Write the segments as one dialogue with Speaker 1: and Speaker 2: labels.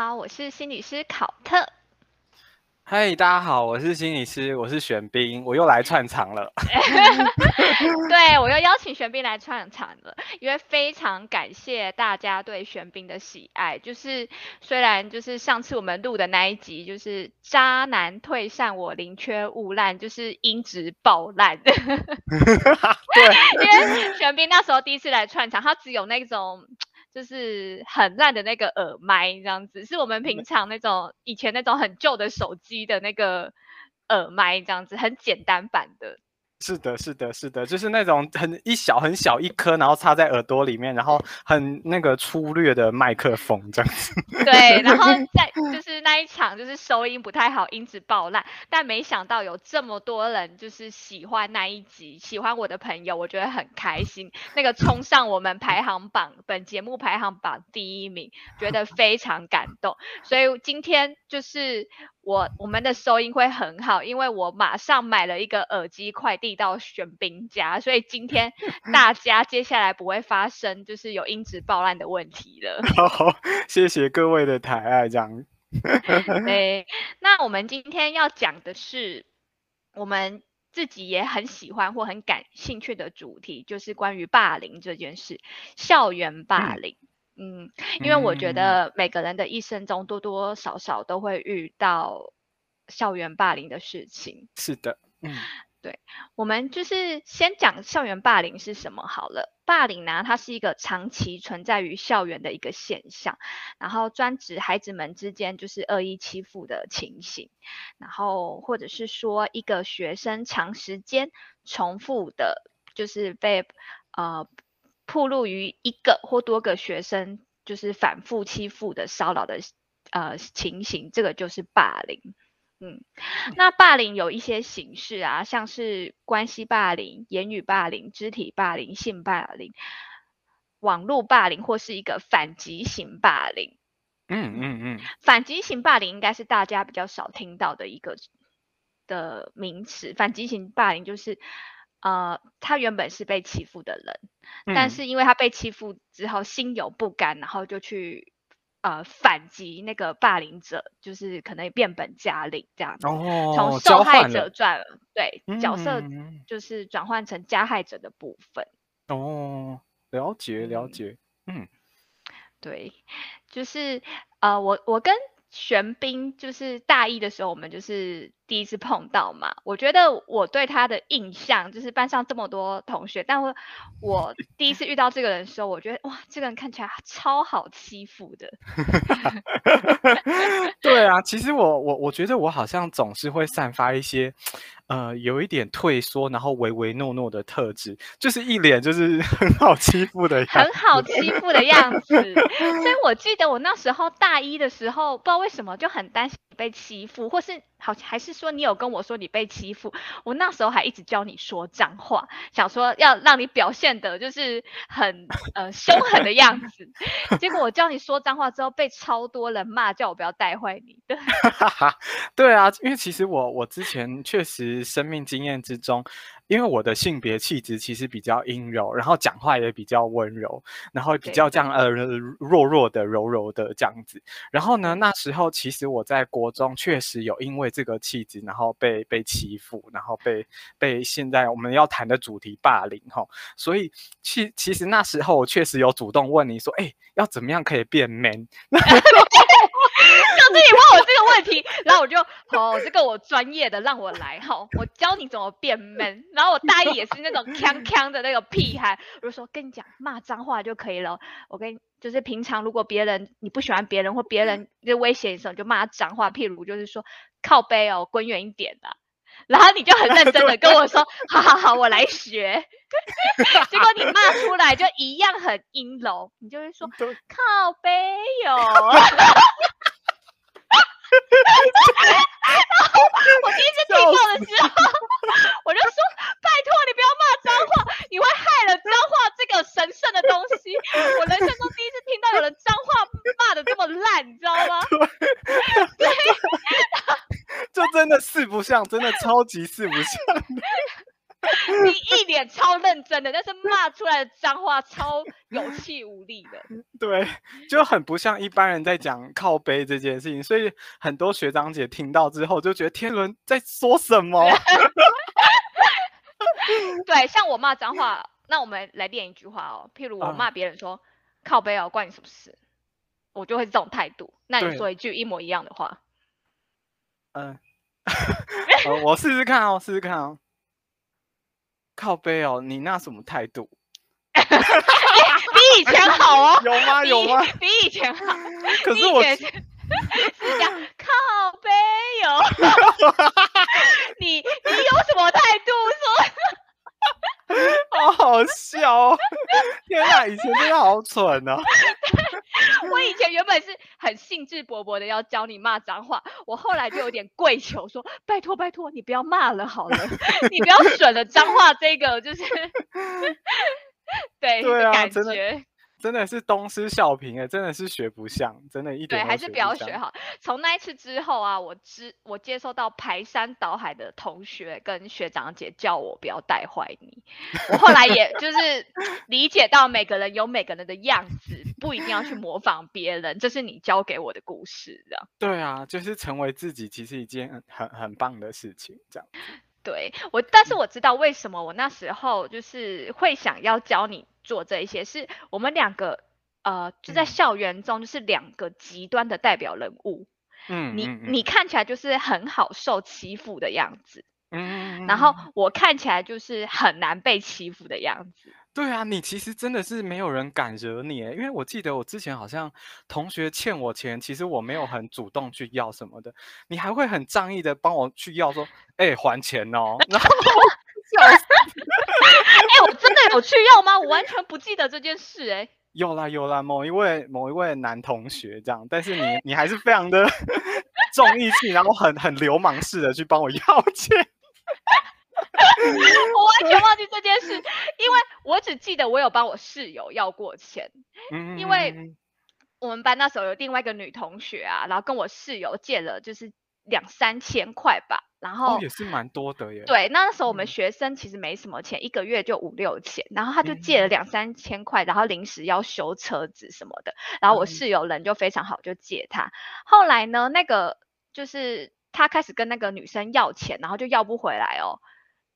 Speaker 1: 好，我是心理师考特。
Speaker 2: 嗨，大家好，我是心理师，我是玄彬，我又来串场了。
Speaker 1: 对我又邀请玄彬来串场了，因为非常感谢大家对玄彬的喜爱。就是虽然就是上次我们录的那一集，就是渣男退散我宁缺毋滥，就是音质爆烂。对，因为玄彬那时候第一次来串场，他只有那种。就是很烂的那个耳麦这样子，是我们平常那种以前那种很旧的手机的那个耳麦这样子，很简单版的。
Speaker 2: 是的，是的，是的，就是那种很一小很小一颗，然后插在耳朵里面，然后很那个粗略的麦克风这样子。
Speaker 1: 对，然后 在就是那一场就是收音不太好，音质爆烂，但没想到有这么多人就是喜欢那一集，喜欢我的朋友，我觉得很开心。那个冲上我们排行榜，本节目排行榜第一名，觉得非常感动。所以今天就是。我我们的收音会很好，因为我马上买了一个耳机快递到玄彬家，所以今天 大家接下来不会发生就是有音质爆烂的问题了。
Speaker 2: 好，谢谢各位的抬爱，这样。
Speaker 1: 对，那我们今天要讲的是我们自己也很喜欢或很感兴趣的主题，就是关于霸凌这件事，校园霸凌。嗯，因为我觉得每个人的一生中多多少少都会遇到校园霸凌的事情。
Speaker 2: 是的，嗯，
Speaker 1: 对，我们就是先讲校园霸凌是什么好了。霸凌呢，它是一个长期存在于校园的一个现象，然后专指孩子们之间就是恶意欺负的情形，然后或者是说一个学生长时间重复的，就是被呃。暴露于一个或多个学生就是反复欺负的骚扰的呃情形，这个就是霸凌。嗯，那霸凌有一些形式啊，像是关系霸凌、言语霸凌、肢体霸凌、性霸凌、网络霸凌，或是一个反击型霸凌。
Speaker 2: 嗯嗯嗯，
Speaker 1: 反击型霸凌应该是大家比较少听到的一个的名词。反击型霸凌就是。呃，他原本是被欺负的人，但是因为他被欺负之后心有不甘，然后就去呃反击那个霸凌者，就是可能变本加厉这样，哦从受害者转对角色就是转换成加害者的部分。
Speaker 2: 哦，了解了解，嗯，
Speaker 1: 对，就是呃，我我跟玄彬就是大一的时候，我们就是。第一次碰到嘛，我觉得我对他的印象就是班上这么多同学，但我我 第一次遇到这个人的时候，我觉得哇，这个人看起来超好欺负的。
Speaker 2: 对啊，其实我我我觉得我好像总是会散发一些呃有一点退缩，然后唯唯诺诺的特质，就是一脸就是很好欺负的，
Speaker 1: 很好欺负的样子。所以我记得我那时候大一的时候，不知道为什么就很担心被欺负，或是好还是。说你有跟我说你被欺负，我那时候还一直教你说脏话，想说要让你表现的就是很呃凶狠的样子。结果我教你说脏话之后，被超多人骂，叫我不要带坏你。对，
Speaker 2: 对啊，因为其实我我之前确实生命经验之中。因为我的性别气质其实比较阴柔，然后讲话也比较温柔，然后比较这样呃弱弱的、柔柔的这样子。然后呢，那时候其实我在国中确实有因为这个气质，然后被被欺负，然后被被现在我们要谈的主题霸凌哈。所以其其实那时候我确实有主动问你说，哎，要怎么样可以变 man？
Speaker 1: 就自己问我这个问题，然后我就哦，这个我专业的，让我来哈，我教你怎么变 man。然后我大一也是那种锵锵的那个屁孩，我就说跟你讲骂脏话就可以了。我跟就是平常如果别人你不喜欢别人或别人就威胁你时候，你就骂脏话，譬如就是说靠背哦，滚远一点的。然后你就很认真的跟我说，好好好，我来学。结果你骂出来就一样很阴柔，你就会说 靠背哟。然 后我第一次听到的时候，我就说：“拜托你不要骂脏话，你会害了脏话这个神圣的东西。”我人生中第一次听到有人脏话骂的这么烂，你知道吗？对，
Speaker 2: 就真的四不像，真的超级四不像。
Speaker 1: 你一脸超认真的，但是骂出来的脏话超有气无力的。
Speaker 2: 对，就很不像一般人在讲靠背这件事情，所以很多学长姐听到之后就觉得天伦在说什么。
Speaker 1: 对，像我骂脏话，那我们来练一句话哦。譬如我骂别人说靠背哦，关你什么事？我就会这种态度。那你说一句一模一样的话。
Speaker 2: 嗯，我试试看哦，试试看哦。靠背哦，你那什么态度？
Speaker 1: 比以前好哦。
Speaker 2: 有吗？有吗？
Speaker 1: 比以前好。
Speaker 2: 可是我。
Speaker 1: 是讲靠背哦，你你有什么态度
Speaker 2: 说？好好笑哦！天哪，以前真的好蠢哦。
Speaker 1: 我以前原本是很兴致勃勃的要教你骂脏话，我后来就有点跪求说：拜托拜托，你不要骂了好了，你不要损了脏话这个就是对
Speaker 2: 对
Speaker 1: 啊，真的。
Speaker 2: 真的是东施效颦哎，真的是学不像，真的一点
Speaker 1: 对，还是
Speaker 2: 不
Speaker 1: 要学好。从那一次之后啊，我知我接受到排山倒海的同学跟学长姐叫我不要带坏你。我后来也就是 理解到每个人有每个人的样子，不一定要去模仿别人，这是你教给我的故事，这样。
Speaker 2: 对啊，就是成为自己，其实一件很很棒的事情，这样。
Speaker 1: 对我，但是我知道为什么我那时候就是会想要教你做这一些，是我们两个呃就在校园中就是两个极端的代表人物。嗯，你你看起来就是很好受欺负的样子，嗯，然后我看起来就是很难被欺负的样子。
Speaker 2: 对啊，你其实真的是没有人敢惹你，因为我记得我之前好像同学欠我钱，其实我没有很主动去要什么的，你还会很仗义的帮我去要，说，哎，还钱哦，然后
Speaker 1: 笑死，哎，我真的有去要吗？我完全不记得这件事，哎，
Speaker 2: 有啦有啦，某一位某一位男同学这样，但是你你还是非常的 重义气，然后很很流氓式的去帮我要钱。
Speaker 1: 我完全忘记这件事，因为我只记得我有帮我室友要过钱，因为我们班那时候有另外一个女同学啊，然后跟我室友借了就是两三千块吧，然后
Speaker 2: 也是蛮多的耶。
Speaker 1: 对，那时候我们学生其实没什么钱，一个月就五六千，然后他就借了两三千块，然后临时要修车子什么的，然后我室友人就非常好，就借他。后来呢，那个就是他开始跟那个女生要钱，然后就要不回来哦。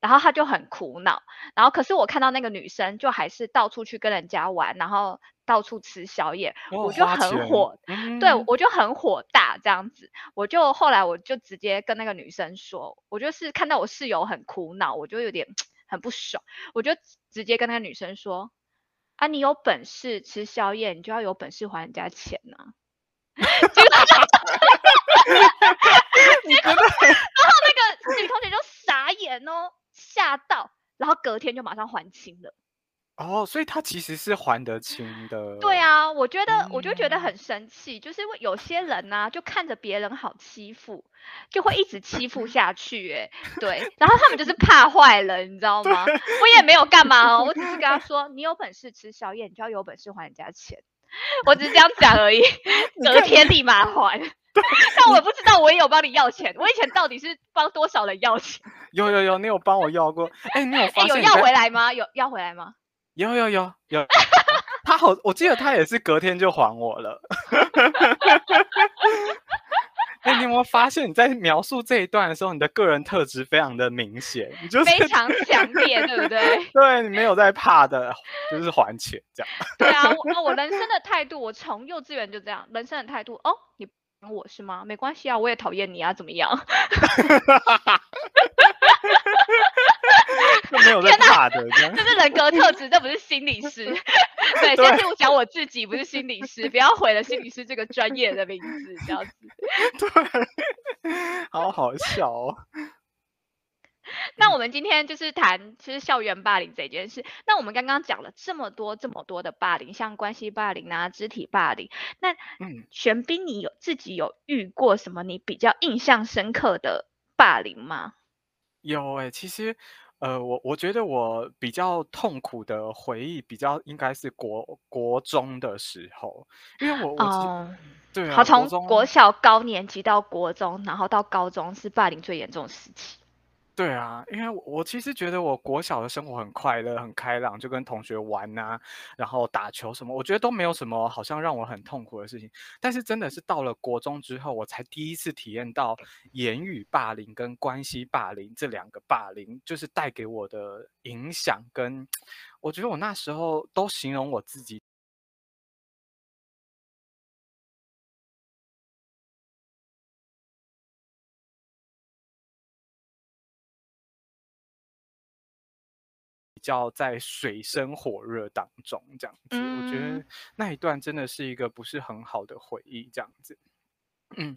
Speaker 1: 然后他就很苦恼，然后可是我看到那个女生就还是到处去跟人家玩，然后到处吃宵夜，我就很火，对我就很火大这样子，我就后来我就直接跟那个女生说，我就是看到我室友很苦恼，我就有点 很不爽，我就直接跟那个女生说，啊，你有本事吃宵夜，你就要有本事还人家钱呢。然后那个女同学就傻眼哦。吓到，然后隔天就马上还清了。
Speaker 2: 哦，所以他其实是还得清的。
Speaker 1: 对啊，我觉得我就觉得很生气，就是因为有些人呢，就看着别人好欺负，就会一直欺负下去。哎，对，然后他们就是怕坏了，你知道吗？我也没有干嘛哦，我只是跟他 说，你有本事吃宵夜，你就要有本事还人家钱。我只是这样讲而已，隔天立马还。但我不知道，我也有帮你要钱。我以前到底是帮多少人要钱？
Speaker 2: 有有有，你有帮我要过？哎，你有发
Speaker 1: 现有要回来吗？有要回来吗？
Speaker 2: 有有有有。他好，我记得他也是隔天就还我了。哎，你有没有发现你在描述这一段的时候，你的个人特质非常的明显，你就是
Speaker 1: 非常强烈，对不对？
Speaker 2: 对你没有在怕的，就是还钱这样。
Speaker 1: 对啊，我我人生的态度，我从幼稚园就这样，人生的态度。哦，你。我是吗？没关系啊，我也讨厌你啊，怎么样？
Speaker 2: 没有 在怕的，
Speaker 1: 这是人格特质，这不是心理师。对，先听我讲我自己，不是心理师，不要毁了心理师这个专业的名字，这样子。
Speaker 2: 对，好好笑哦。
Speaker 1: 那我们今天就是谈，其实校园霸凌这件事。那我们刚刚讲了这么多、这么多的霸凌，像关系霸凌啊、肢体霸凌。那，嗯，玄彬，你有自己有遇过什么你比较印象深刻的霸凌吗？
Speaker 2: 有哎，其实，呃，我我觉得我比较痛苦的回忆，比较应该是国国中的时候，因为我我对，
Speaker 1: 好从国小高年级到国中，然后到高中是霸凌最严重的时期。
Speaker 2: 对啊，因为我其实觉得我国小的生活很快乐、很开朗，就跟同学玩呐，然后打球什么，我觉得都没有什么好像让我很痛苦的事情。但是真的是到了国中之后，我才第一次体验到言语霸凌跟关系霸凌这两个霸凌，就是带给我的影响。跟我觉得我那时候都形容我自己。叫在水深火热当中这样子，我觉得那一段真的是一个不是很好的回忆，这样子。
Speaker 1: 嗯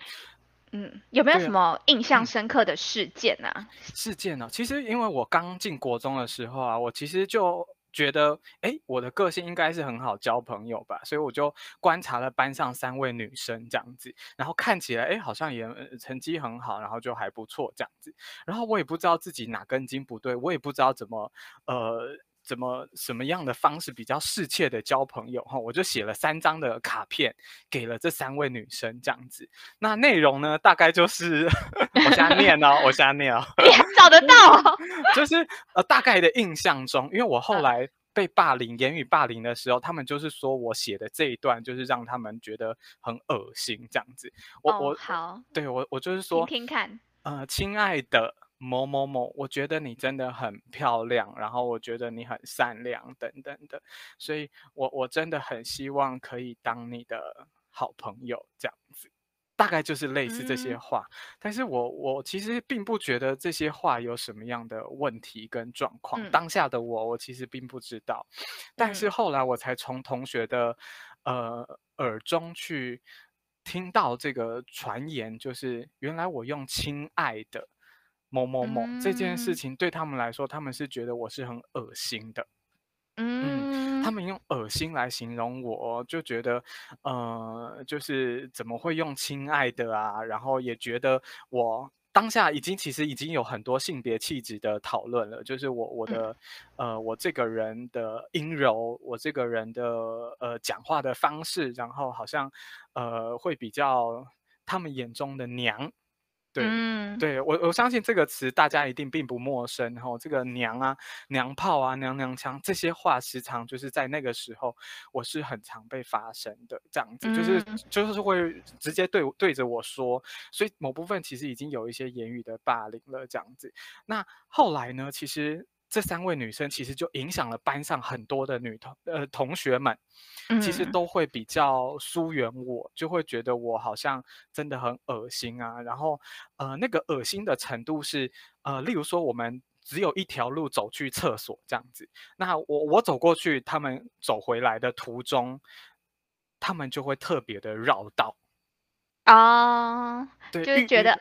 Speaker 1: 嗯，有没有什么印象深刻的事件呢？
Speaker 2: 事件呢？其实因为我刚进国中的时候啊，我其实就。觉得哎，我的个性应该是很好交朋友吧，所以我就观察了班上三位女生这样子，然后看起来哎，好像也成绩很好，然后就还不错这样子。然后我也不知道自己哪根筋不对，我也不知道怎么呃怎么什么样的方式比较适切的交朋友哈，我就写了三张的卡片给了这三位女生这样子。那内容呢，大概就是 我现在念哦，我现在念哦，
Speaker 1: 你还找得到？
Speaker 2: 就是呃，大概的印象中，因为我后来被霸凌、言语霸凌的时候，他们就是说我写的这一段，就是让他们觉得很恶心这样子。我我
Speaker 1: 好，
Speaker 2: 对我我就是说，
Speaker 1: 听听看。
Speaker 2: 呃，亲爱的某某某，我觉得你真的很漂亮，然后我觉得你很善良等等的，所以我我真的很希望可以当你的好朋友这样子。大概就是类似这些话，但是我我其实并不觉得这些话有什么样的问题跟状况。当下的我，我其实并不知道，但是后来我才从同学的呃耳中去听到这个传言，就是原来我用“亲爱的某某某”这件事情对他们来说，他们是觉得我是很恶心的。嗯，他们用恶心来形容我，就觉得，呃，就是怎么会用亲爱的啊？然后也觉得我当下已经其实已经有很多性别气质的讨论了，就是我我的，呃，我这个人的阴柔，我这个人的呃讲话的方式，然后好像呃会比较他们眼中的娘。对，对我我相信这个词大家一定并不陌生。然后这个娘啊、娘炮啊、娘娘腔这些话，时常就是在那个时候，我是很常被发生的。这样子就是就是会直接对对着我说，所以某部分其实已经有一些言语的霸凌了。这样子，那后来呢？其实。这三位女生其实就影响了班上很多的女同呃同学们，其实都会比较疏远我，就会觉得我好像真的很恶心啊。然后呃那个恶心的程度是呃，例如说我们只有一条路走去厕所这样子，那我我走过去，他们走回来的途中，他们就会特别的绕道。
Speaker 1: 哦，就是觉得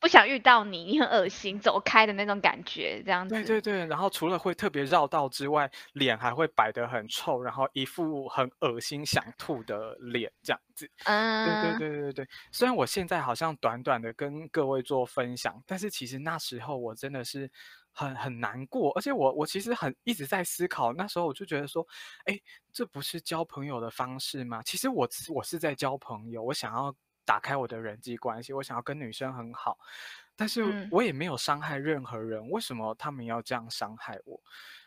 Speaker 1: 不想遇到你，你很恶心，走开的那种感觉，这样子。
Speaker 2: 对对对，然后除了会特别绕道之外，脸还会摆得很臭，然后一副很恶心想吐的脸，这样子。嗯，对对对对对。虽然我现在好像短短的跟各位做分享，但是其实那时候我真的是很很难过，而且我我其实很一直在思考，那时候我就觉得说，哎，这不是交朋友的方式吗？其实我我是在交朋友，我想要。打开我的人际关系，我想要跟女生很好，但是我也没有伤害任何人，为什么他们要这样伤害我？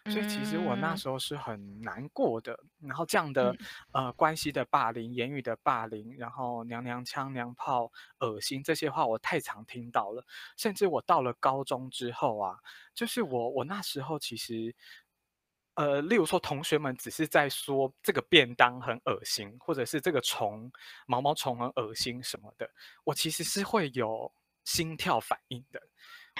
Speaker 2: 所以其实我那时候是很难过的。然后这样的呃关系的霸凌、言语的霸凌，然后娘娘腔、娘炮、恶心这些话，我太常听到了。甚至我到了高中之后啊，就是我我那时候其实。呃，例如说，同学们只是在说这个便当很恶心，或者是这个虫毛毛虫很恶心什么的，我其实是会有心跳反应的。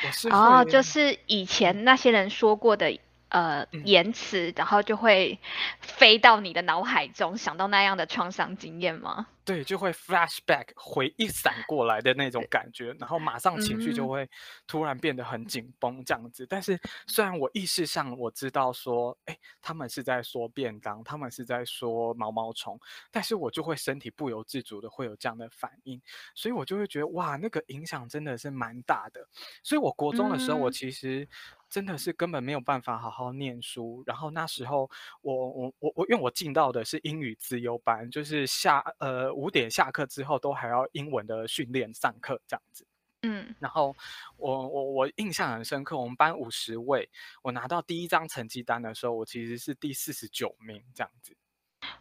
Speaker 2: 我是
Speaker 1: 哦，就是以前那些人说过的。呃，言辞，然后就会飞到你的脑海中，想到那样的创伤经验吗？
Speaker 2: 对，就会 flashback 回一闪过来的那种感觉，然后马上情绪就会突然变得很紧绷这样子。但是虽然我意识上我知道说，哎，他们是在说便当，他们是在说毛毛虫，但是我就会身体不由自主的会有这样的反应，所以我就会觉得哇，那个影响真的是蛮大的。所以我国中的时候，我其实。真的是根本没有办法好好念书，然后那时候我我我我，因为我进到的是英语自由班，就是下呃五点下课之后都还要英文的训练上课这样子。
Speaker 1: 嗯，
Speaker 2: 然后我我我印象很深刻，我们班五十位，我拿到第一张成绩单的时候，我其实是第四十九名这样子。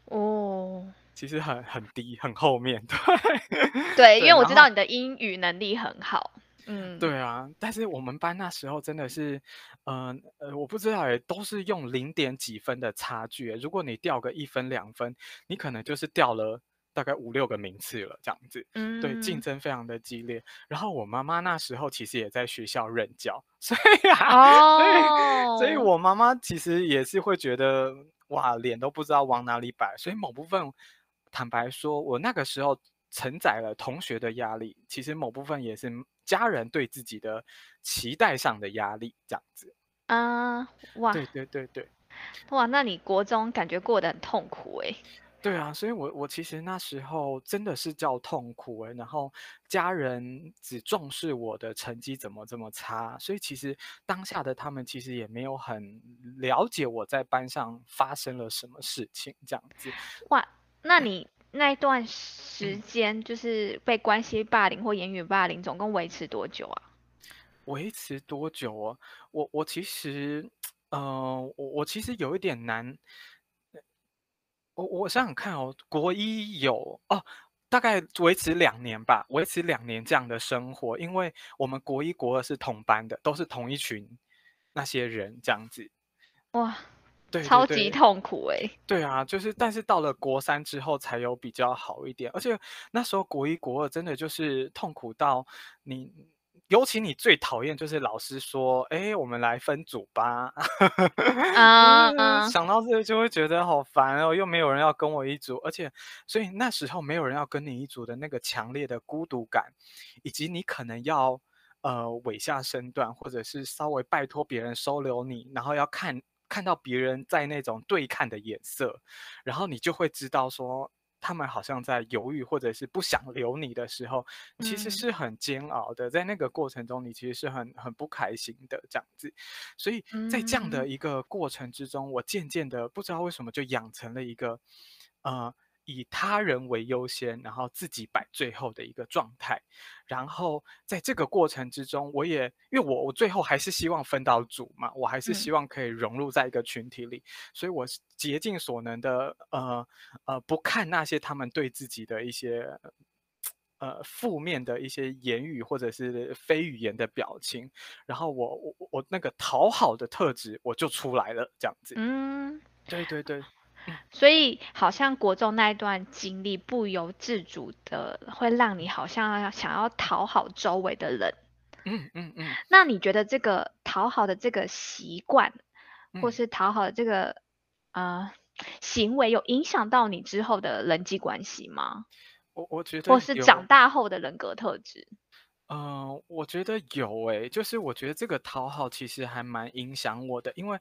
Speaker 1: 哦，
Speaker 2: 其实很很低，很后面，
Speaker 1: 对。对，因为我知道你的英语能力很好，嗯，
Speaker 2: 对啊，但是我们班那时候真的是，嗯呃，我不知道哎，都是用零点几分的差距，如果你掉个一分两分，你可能就是掉了大概五六个名次了这样子，嗯，对，竞争非常的激烈。然后我妈妈那时候其实也在学校任教，所以啊，所以所以我妈妈其实也是会觉得。哇，脸都不知道往哪里摆，所以某部分，坦白说，我那个时候承载了同学的压力，其实某部分也是家人对自己的期待上的压力，这样子。
Speaker 1: 啊，哇，
Speaker 2: 对对对对，
Speaker 1: 哇，那你国中感觉过得很痛苦哎。
Speaker 2: 对啊，所以我我其实那时候真的是叫痛苦哎，然后家人只重视我的成绩怎么这么差，所以其实当下的他们其实也没有很了解我在班上发生了什么事情这样子。
Speaker 1: 哇，那你那一段时间就是被关系霸凌或言语霸凌，总共维持多久啊？
Speaker 2: 维持多久啊？我我其实，嗯，我我其实有一点难。我我想想看哦，国一有哦，大概维持两年吧，维持两年这样的生活，因为我们国一国二是同班的，都是同一群那些人这样子。
Speaker 1: 哇，对，超级痛苦哎。
Speaker 2: 对啊，就是，但是到了国三之后才有比较好一点，而且那时候国一国二真的就是痛苦到你。尤其你最讨厌就是老师说：“哎，我们来分组吧。”啊，想到这个就会觉得好烦哦，又没有人要跟我一组，而且，所以那时候没有人要跟你一组的那个强烈的孤独感，以及你可能要呃委下身段，或者是稍微拜托别人收留你，然后要看看到别人在那种对看的眼色，然后你就会知道说。他们好像在犹豫，或者是不想留你的时候，其实是很煎熬的。在那个过程中，你其实是很很不开心的这样子。所以在这样的一个过程之中，我渐渐的不知道为什么就养成了一个，呃。以他人为优先，然后自己摆最后的一个状态。然后在这个过程之中，我也因为我我最后还是希望分到组嘛，我还是希望可以融入在一个群体里，所以我竭尽所能的呃呃不看那些他们对自己的一些呃负面的一些言语或者是非语言的表情，然后我我我那个讨好的特质我就出来了，这样子。嗯，对对对。
Speaker 1: 所以，好像国中那一段经历，不由自主的会让你好像想要讨好周围的人。嗯嗯嗯。那你觉得这个讨好的这个习惯，或是讨好的这个呃行为，有影响到你之后的人际关系吗？
Speaker 2: 我我觉得，
Speaker 1: 或是长大后的人格特质。
Speaker 2: 嗯，我觉得有诶，就是我觉得这个讨好其实还蛮影响我的，因为。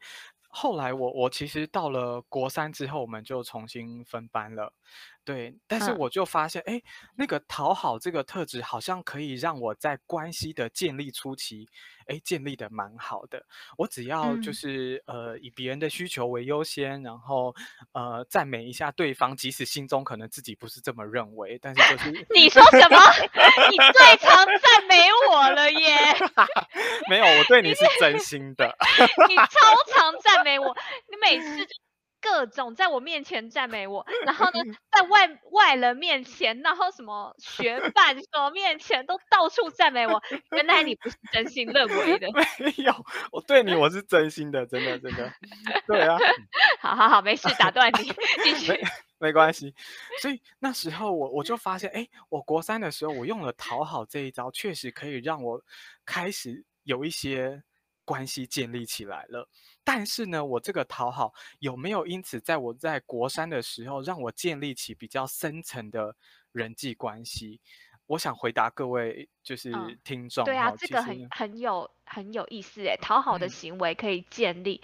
Speaker 2: 后来我我其实到了国三之后，我们就重新分班了，对。但是我就发现，哎，那个讨好这个特质，好像可以让我在关系的建立初期，哎，建立的蛮好的。我只要就是呃，以别人的需求为优先，然后呃，赞美一下对方，即使心中可能自己不是这么认为，但是就是
Speaker 1: 你说什么？你最常赞美我了耶？
Speaker 2: 没有，我对你是真心的。
Speaker 1: 你超常赞美我，你每次就各种在我面前赞美我，然后呢，在外外人面前，然后什么学伴什么面前都到处赞美我。原来你不是真心认为的。
Speaker 2: 没有，我对你我是真心的，真的真的。对啊。
Speaker 1: 好好好，没事，打断你，继续。
Speaker 2: 没关系。所以那时候我我就发现，哎，我国三的时候，我用了讨好这一招，确实可以让我开始。有一些关系建立起来了，但是呢，我这个讨好有没有因此在我在国三的时候让我建立起比较深层的人际关系？我想回答各位就是听众，
Speaker 1: 对啊，这个很很有很有意思诶，讨好的行为可以建立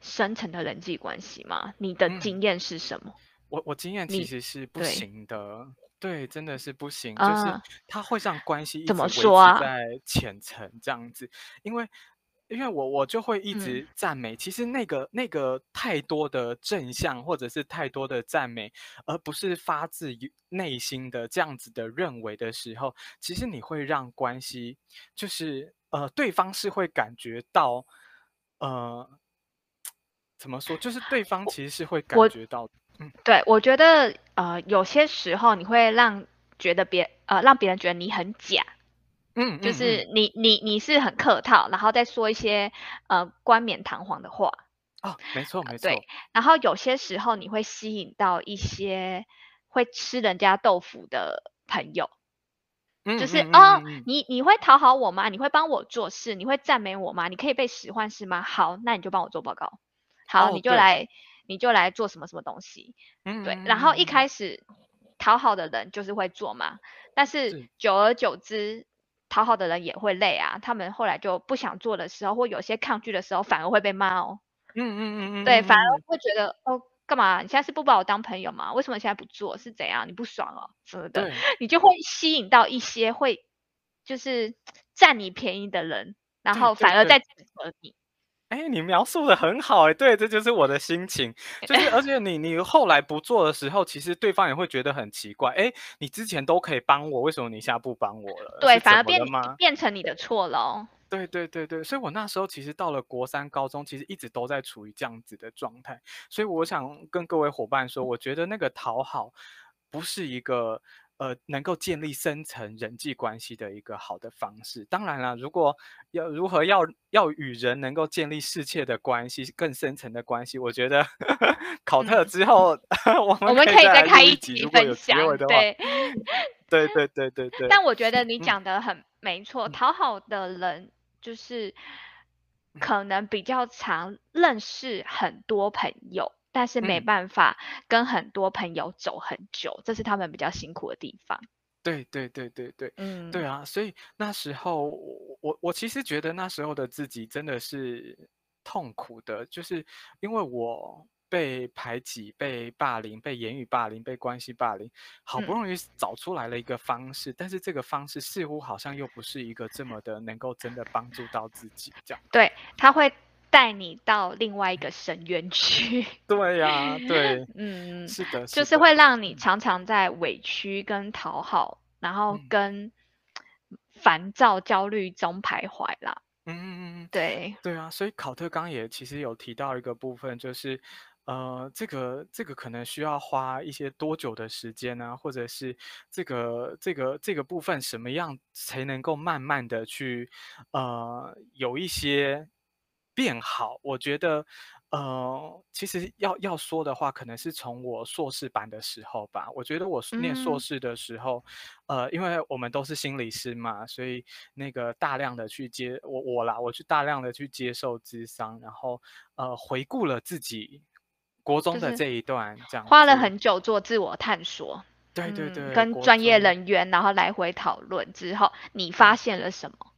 Speaker 1: 深层的人际关系吗？你的经验是什么？
Speaker 2: 我我经验其实是不行的。对，真的是不行，就是它会让关系一直维持在浅层这样子，因为因为我我就会一
Speaker 1: 嗯。
Speaker 2: 直赞美，其实那个那个太多的正向或者是太多的赞美，而不是发自于内心的这样子的认为的时候，其实你会让关系就是呃对方是会感觉到呃怎么说，就是对方其实是会感觉到，嗯。
Speaker 1: 对，我觉得呃，有些时候你会让觉得别呃让别人觉得你很假，
Speaker 2: 嗯，
Speaker 1: 就
Speaker 2: 嗯
Speaker 1: 是你你你是很客套，然后再说一些呃冠冕堂皇的话。
Speaker 2: 嗯哦，没错没错，
Speaker 1: 对，然后有些时候你会吸引到一些会吃人家豆腐的朋友，
Speaker 2: 嗯
Speaker 1: 就是、哦你你会讨好我吗？你会帮我做事？你会赞美我吗？你可以被使唤是吗？好，那你就帮我做报告。好，
Speaker 2: 哦
Speaker 1: 你就来你就来做什么什么东西。
Speaker 2: 嗯
Speaker 1: 对，然后一开始讨好的人就是会做嘛，但是
Speaker 2: 是
Speaker 1: 久而久之，讨好的人也会累啊。他们后来就不想做的时候，或有些抗拒的时候，反而会被骂哦。
Speaker 2: 嗯嗯嗯嗯，
Speaker 1: 对，
Speaker 2: 嗯
Speaker 1: 反而
Speaker 2: 嗯
Speaker 1: 会觉得哦，干嘛？你现在是不把我当朋友吗？为什么现在不做？是怎样？你不爽哦什么的？
Speaker 2: 对。
Speaker 1: 你就会吸引到一些会就是占你便宜的人，然后反而在指责你。
Speaker 2: 哎，你描述的很好哎，对，这就是我的心情，就是而且你你后来不做的时候，其实对方也会觉得很奇怪，哎，你之前都可以帮我，为什么你现在不帮我了？
Speaker 1: 对，反而变？变成你的错了哦。
Speaker 2: 对对对对，所以我那时候其实到了国三、高中，其实一直都在处于这样子的状态。所以我想跟各位伙伴说，我觉得那个讨好不是一个呃能够建立深层人际关系的一个好的方式。当然了，如果要如何要要与人能够建立世切的关系、更深层的关系，我觉得 考特
Speaker 1: 嗯
Speaker 2: 之后 我们
Speaker 1: 我们可以
Speaker 2: 再
Speaker 1: 开一集分享对。
Speaker 2: 对对对对对。
Speaker 1: 但我觉得你
Speaker 2: 嗯
Speaker 1: 讲的很没错，
Speaker 2: 嗯
Speaker 1: 讨好的人就是可能比较常认识很多朋友，但是没
Speaker 2: 嗯
Speaker 1: 办法跟很多朋友走很久，这是他们比较辛苦的地方。
Speaker 2: 对对对对对，
Speaker 1: 嗯，
Speaker 2: 对啊，所以那时候我我我其实觉得那时候的自己真的是痛苦的，就是因为我被排挤、被霸凌、被言语霸凌、被关系霸凌，好不
Speaker 1: 嗯
Speaker 2: 容易找出来了一个方式，但是这个方式似乎好像又不是一个这么的能够真的帮助到自己这样。
Speaker 1: 对，他会带你到另外一个深渊去。
Speaker 2: 对呀、对，
Speaker 1: 嗯，
Speaker 2: 是的，
Speaker 1: 就是
Speaker 2: 的
Speaker 1: 会让你
Speaker 2: 嗯
Speaker 1: 常常在委屈跟讨好，然后
Speaker 2: 嗯
Speaker 1: 跟烦躁、焦虑中徘徊啦。
Speaker 2: 嗯嗯嗯嗯。
Speaker 1: 对，
Speaker 2: 对啊，所以考特刚也其实有提到一个部分，就是呃，这个这个可能需要花一些多久的时间呢、或者是这个这个这个部分什么样才能够慢慢的去呃有一些变好？我觉得呃，其实要要说的话，可能是从我硕士班的时候吧。我觉得我念硕
Speaker 1: 嗯
Speaker 2: 士的时候，呃，因为我们都是心理师嘛，所以那个大量的去接我我啦，我去大量的去接受咨商，然后呃回顾了自己国中的这一段，这样
Speaker 1: 花了很久做自我探索，嗯，
Speaker 2: 对对对，国
Speaker 1: 跟专业人员然后来回讨论之后，你发现了什么？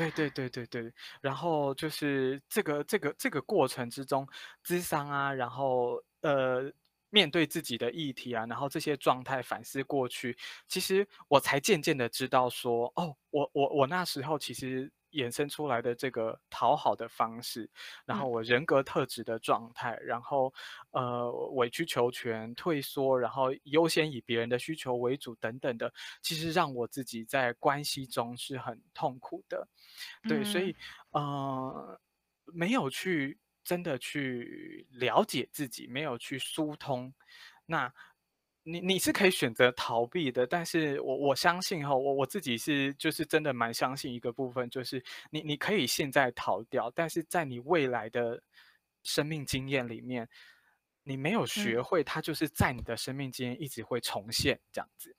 Speaker 2: 对对对对对，然后就是这个这个这个过程之中，智商啊，然后呃，面对自己的议题啊，然后这些状态反思过去，其实我才渐渐的知道说，哦，我我我那时候其实衍生出来的这个讨好的方式，然后
Speaker 1: 嗯。
Speaker 2: 我人格特质的状态，然后呃委曲求全、退缩，然后优先以别人的需求为主等等的，其实让我自己在关系中是很痛苦的。对，所
Speaker 1: 嗯。
Speaker 2: 以呃，没有去真的去了解自己，没有去疏通，那你你是可以选择逃避的，但是我我相信哈，我我自己是就是真的蛮相信一个部分，就是你你可以现在逃掉，但是在你未来的生命经验里面，你没有学
Speaker 1: 嗯，
Speaker 2: 会，它就是在你的生命经验一直会重现这样子。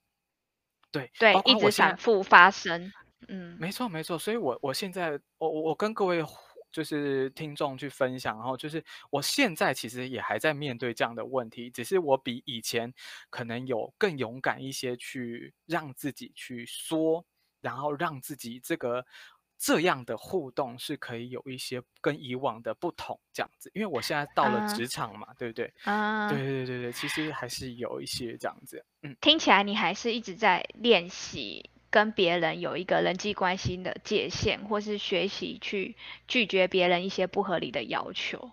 Speaker 2: 对，
Speaker 1: 对，一直反复发生。嗯
Speaker 2: 没错，没错，所以我我现在我我我跟各位伙就是听众去分享，然后就是我现在其实也还在面对这样的问题，只是我比以前可能有更勇敢一些，去让自己去说，然后让自己这个这样的互动是可以有一些跟以往的不同这样子，因为我现在到了
Speaker 1: 啊
Speaker 2: 职场嘛，对不对？对
Speaker 1: 啊，
Speaker 2: 对对对对，其实还是有一些这样子，嗯
Speaker 1: 听起来你还是一直在练习跟别人有一个人际关系的界限，或是学习去拒绝别人一些不合理的要求。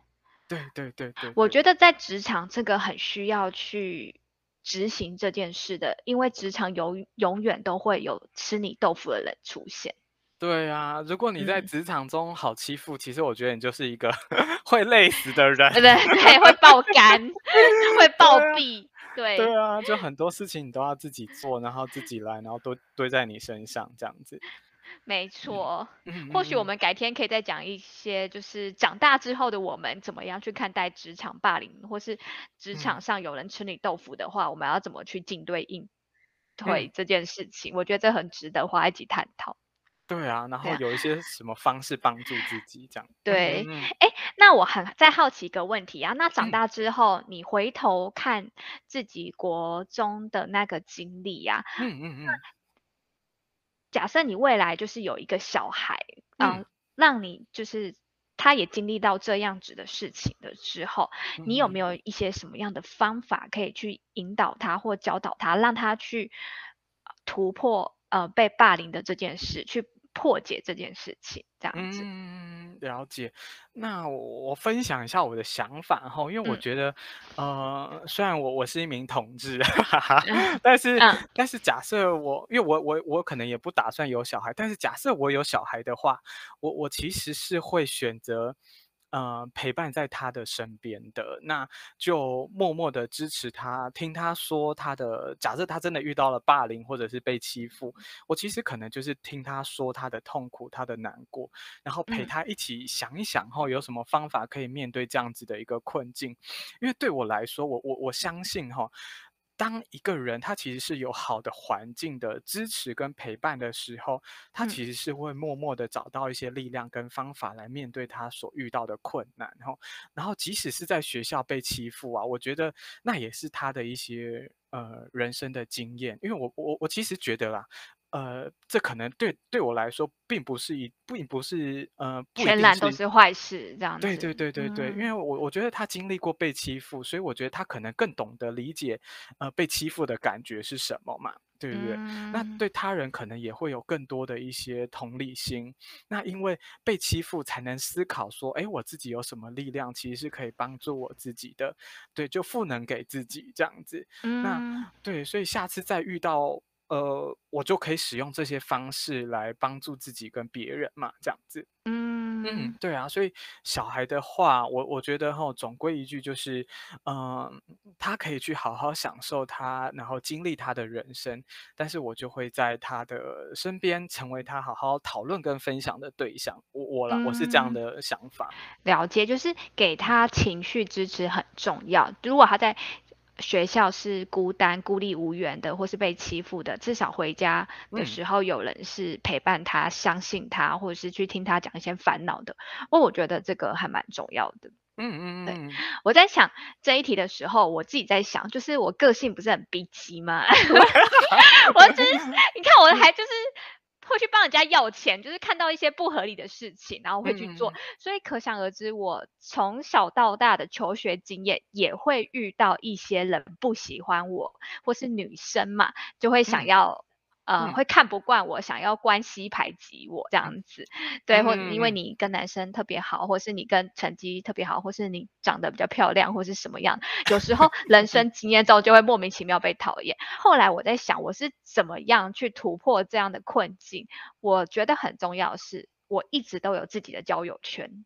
Speaker 2: 对对对对，
Speaker 1: 我觉得在职场这个很需要去执行这件事的，因为职场永永远都会有吃你豆腐的人出现。
Speaker 2: 对啊，如果你在职场中好欺负，其实我觉得你就是一个 会累死的人。
Speaker 1: 对对，会爆肝，会暴毙。对
Speaker 2: 对啊，就很多事情你都要自己做，然后自己来，然后都堆在你身上这样子。
Speaker 1: 没错，或许我们改天可以再讲一些，就是长大之后的我们怎么样去看待职场霸凌，或是职场上有人吃你豆腐的话，我们要怎么去应对应对这件事情？我觉得这很值得花一集探讨。
Speaker 2: 对啊，然后有一些什么方式帮助自己这样？
Speaker 1: 对，哎，那我很在好奇一个问题啊，那长大之后你回头看自己国中的那个经历呀，嗯嗯嗯。假设你未来就是有一个小孩，嗯，让你就是他也经历到这样子的事情的之后，你有没有一些什么样的方法可以去引导他或教导他，让他去突破呃被霸凌的这件事，去？破解这件事情，这样子。
Speaker 2: 嗯，了解。那我分享一下我的想法哈，因为我觉得，呃，虽然我我是一名同志，但是但是假设我，因为我我我可能也不打算有小孩，但是假设我有小孩的话，我我其实是会选择。呃，陪伴在他的身边的，那就默默的支持他，听他说他的。假设他真的遇到了霸凌或者是被欺负，我其实可能就是听他说他的痛苦、他的难过，然后陪他一起想一想，后有什么方法可以面对这样子的一个困境。因为对我来说，我我我相信哈。当一个人他其实是有好的环境的支持跟陪伴的时候，他其实是会默默的找到一些力量跟方法来面对他所遇到的困难。然后，然后即使是在学校被欺负啊，我觉得那也是他的一些呃人生的经验。因为我我我其实觉得啦。呃，这可能对对我来说，并不是一，并不是呃，
Speaker 1: 全然都是坏事这样。
Speaker 2: 对对对对对，因为我我觉得他经历过被欺负，所以我觉得他可能更懂得理解呃被欺负的感觉是什么嘛，对不对？那对他人可能也会有更多的一些同理心。那因为被欺负，才能思考说，哎，我自己有什么力量，其实是可以帮助我自己的。对，就赋能给自己这样子。那对，所以下次再遇到。呃，我就可以使用这些方式来帮助自己跟别人嘛，这样子。嗯嗯，对啊，所以小孩的话，我我觉得哈，总归一句就是，嗯，他可以去好好享受他，然后经历他的人生，但是我就会在他的身边，成为他好好讨论跟分享的对象。我我啦，我是这样的想法。
Speaker 1: 了解，就是给他情绪支持很重要。如果他在。学校是孤单、孤立无援的，或是被欺负的，至少回家的时候有人是陪伴他、相信他，或者是去听他讲一些烦恼的。哦，我觉得这个还蛮重要的。嗯嗯嗯。对，我在想这一题的时候，我自己在想，就是我个性不是很逼急吗？我就是，你看我还就是。会去帮人家要钱，就是看到一些不合理的事情，然后会去做。所以可想而知，我从小到大的求学经验也会遇到一些人不喜欢我，或是女生嘛，就会想要。呃，会看不惯我，想要关系排挤我这样子，对，或因为你跟男生特别好，或是你跟成绩特别好，或是你长得比较漂亮，或是什么样，有时候 人生经验中就会莫名其妙被讨厌。后来我在想，我是怎么样去突破这样的困境？我觉得很重要是，我一直都有自己的交友圈，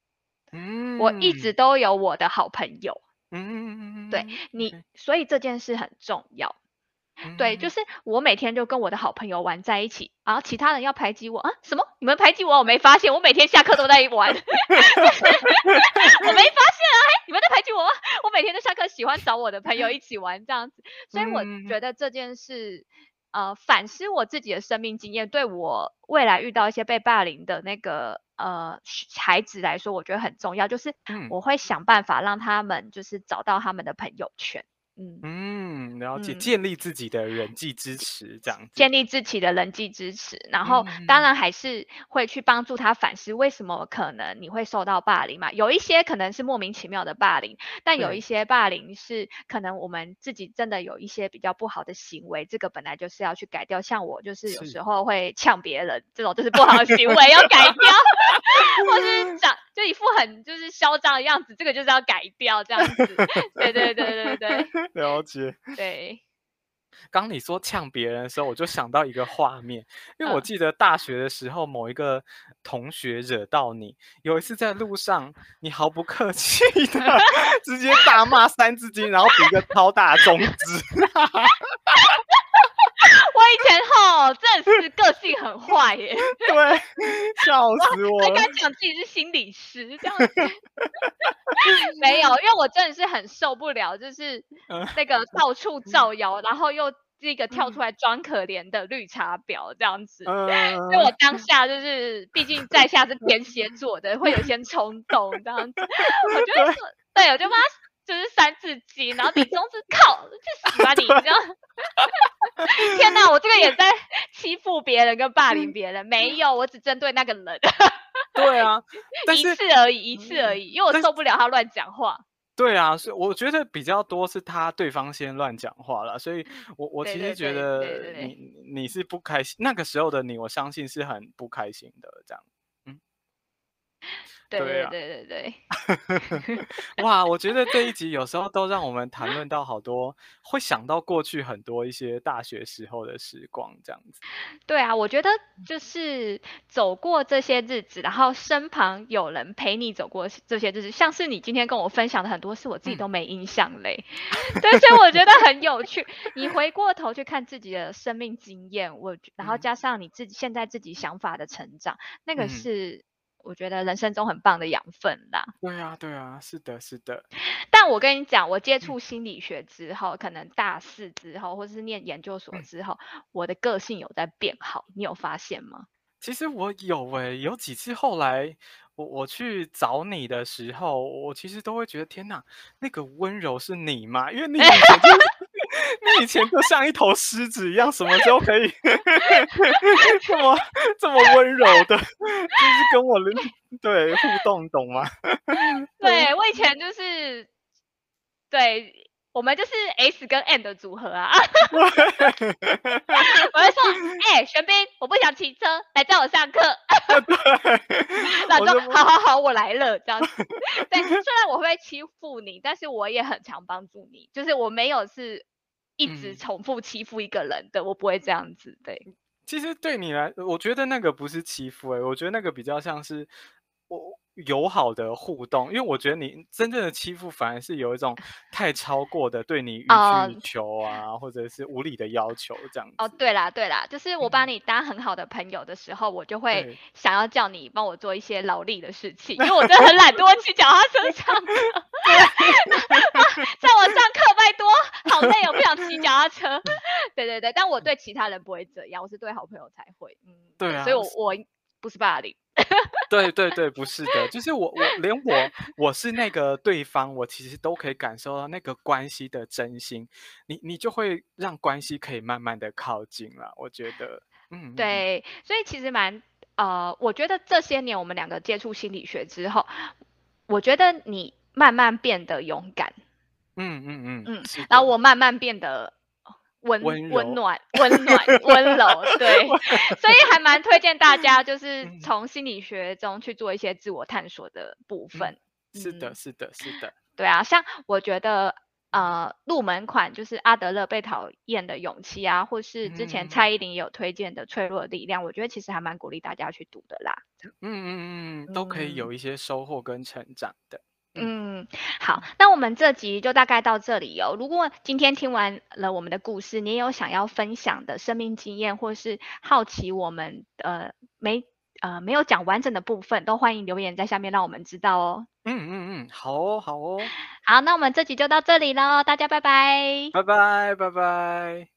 Speaker 1: 嗯，我一直都有我的好朋友，嗯嗯嗯嗯，对你，所以这件事很重要。对，就是我每天就跟我的好朋友玩在一起，然后其他人要排挤我啊？什么？你们排挤我？我没发现，我每天下课都在玩，我没发现啊！你们在排挤我吗？我每天都下课喜欢找我的朋友一起玩这样子，所以我觉得这件事，呃，反思我自己的生命经验，对我未来遇到一些被霸凌的那个呃孩子来说，我觉得很重要，就是我会想办法让他们就是找到他们的朋友圈。嗯
Speaker 2: 嗯，了解，
Speaker 1: 嗯
Speaker 2: 建立自己的人际支持，这样子。
Speaker 1: 建立自己的人际支持，然后当
Speaker 2: 嗯
Speaker 1: 然还是会去帮助他反思为什么可能你会受到霸凌嘛。有一些可能是莫名其妙的霸凌，但有
Speaker 2: 对
Speaker 1: 一些霸凌是可能我们自己真的有一些比较不好的行为，这个本来就是要去改掉。像我就是有
Speaker 2: 是
Speaker 1: 时候会呛别人，这种就是不好的行为要改掉，或是长就一副很就是嚣张的样子，这个就是要改掉这样子。对对对对对
Speaker 2: 了解。
Speaker 1: 对，
Speaker 2: 刚你说呛别人的时候，我就想到一个画面，因为我
Speaker 1: 嗯
Speaker 2: 记得大学的时候，某一个同学惹到你，有一次在路上，你毫不客气的 直接大骂三字经，然后比一个超大中指。
Speaker 1: 我以前吼真的是个性很坏耶。
Speaker 2: 对，笑 死我了。
Speaker 1: 还敢讲自己是心理师这样子，没有，因为我真的是很受不了，就是
Speaker 2: 嗯
Speaker 1: 那个到处造谣，然后又这个跳出来装可怜的绿茶婊这样子。
Speaker 2: 嗯，
Speaker 1: 所以我当下就是，毕竟在下是天蝎座的，会有些冲动这样子。我就会说，对，我就骂他就是三字经，然后比中指靠去死吧你这样。天哪，我这个也在欺负别人跟霸凌别人，没有，我只针对那个人。
Speaker 2: 对啊，
Speaker 1: 一次而已，一次而已，因为我受不了他乱讲话。
Speaker 2: 对啊，所以我觉得比较多是他对方先乱讲话了，所以我我其实觉
Speaker 1: 对
Speaker 2: 得你你是不开心，那个时候的你，我相信是很不开心的，这样。
Speaker 1: 对
Speaker 2: 对啊
Speaker 1: 对对对对，
Speaker 2: 哇，我觉得这一集有时候都让我们谈论到好多，会想到过去很多一些大学时候的时光，这样子。
Speaker 1: 对啊，我觉得就是走过这些日子，然后身旁有人陪你走过这些日子，像是你今天跟我分享的很多事，我自己
Speaker 2: 嗯
Speaker 1: 都没印象嘞。对，所以我觉得很有趣。你回过头去看自己的生命经验，我然后
Speaker 2: 嗯
Speaker 1: 加上你自己现在自己想法的成长，那个
Speaker 2: 嗯
Speaker 1: 是我觉得人生中很棒的养分啦。
Speaker 2: 对啊，对啊，是的，是的。
Speaker 1: 但我跟你讲，我
Speaker 2: 嗯
Speaker 1: 接触心理学之后，可能大四之后，或是念研究所
Speaker 2: 嗯
Speaker 1: 之后，我的个性有在变好，你有发现吗？
Speaker 2: 其实我有诶、有几次后来我我去找你的时候，我其实都会觉得天哪，那个温柔是你吗？因为你以前就你以前就像一头狮子一样，什么时候可以 这么这么温柔的，就是跟我的对互动，懂吗？
Speaker 1: 对我以前就是，对我们就是 S 跟 N 的组合啊。我会说，哎、玄彬，我不想骑车，来载我上课。然后
Speaker 2: 我就
Speaker 1: 就好好好，我来了这样子。对，虽然我会欺负你，但是我也很常帮助你，就是我没有是一直
Speaker 2: 嗯
Speaker 1: 重复欺负一个人的，我不会这样子。对。
Speaker 2: 其实对你来，我觉得那个不是欺负、哎，我觉得那个比较像是我友好的互动，因为我觉得你真正的欺负反而是有一种 太超过的对你予
Speaker 1: 哦
Speaker 2: 取予求啊，或者是无理的要求这样子。
Speaker 1: 哦，对啦，对啦，就是我把
Speaker 2: 嗯。
Speaker 1: 你当很好的朋友的时候，我就会想要叫你帮我做一些劳力的事情，因为我真的很懒 惰去脚踏车上课，在我上课，拜托，好累哦，不想骑脚踏车。对对对，但我对其他人不会这样，我是对好朋友才会，嗯，
Speaker 2: 对啊
Speaker 1: 所以我我不是霸凌，
Speaker 2: 对对对，不是的，就是我我连我 我是那个对方，我其实都可以感受到那个关系的真心，你你就会让关系可以慢慢的靠近了。我觉得，嗯，
Speaker 1: 对，所以其实蛮呃，我觉得这些年我们两个接触心理学之后，我觉得你慢慢变得勇敢。
Speaker 2: 嗯嗯嗯
Speaker 1: 嗯然后我慢慢变得温
Speaker 2: 温
Speaker 1: 温暖、温暖、温柔，对，所以还蛮推荐大家，就是
Speaker 2: 嗯
Speaker 1: 从心理学中去做一些自我探索的部分。
Speaker 2: 是的，
Speaker 1: 嗯
Speaker 2: 是的，是的，
Speaker 1: 对啊，像我觉得。呃，入门款就是阿德勒被讨厌的勇气啊，或是之前
Speaker 2: 嗯
Speaker 1: 蔡依林也有推荐的脆弱的力量，我觉得其实还蛮鼓励大家去读的啦。
Speaker 2: 嗯嗯嗯，都可以有一些收获跟成长的。
Speaker 1: 嗯，好，那我们这集就大概到这里哦。如果今天听完了我们的故事，你也有想要分享的生命经验，或是好奇我们呃没呃没有讲完整的部分，都欢迎留言在下面让我们知道哦。
Speaker 2: 嗯嗯嗯，好哦，好哦，
Speaker 1: 好，那我们这集就到这里喽，大家拜拜。
Speaker 2: 拜拜，拜拜。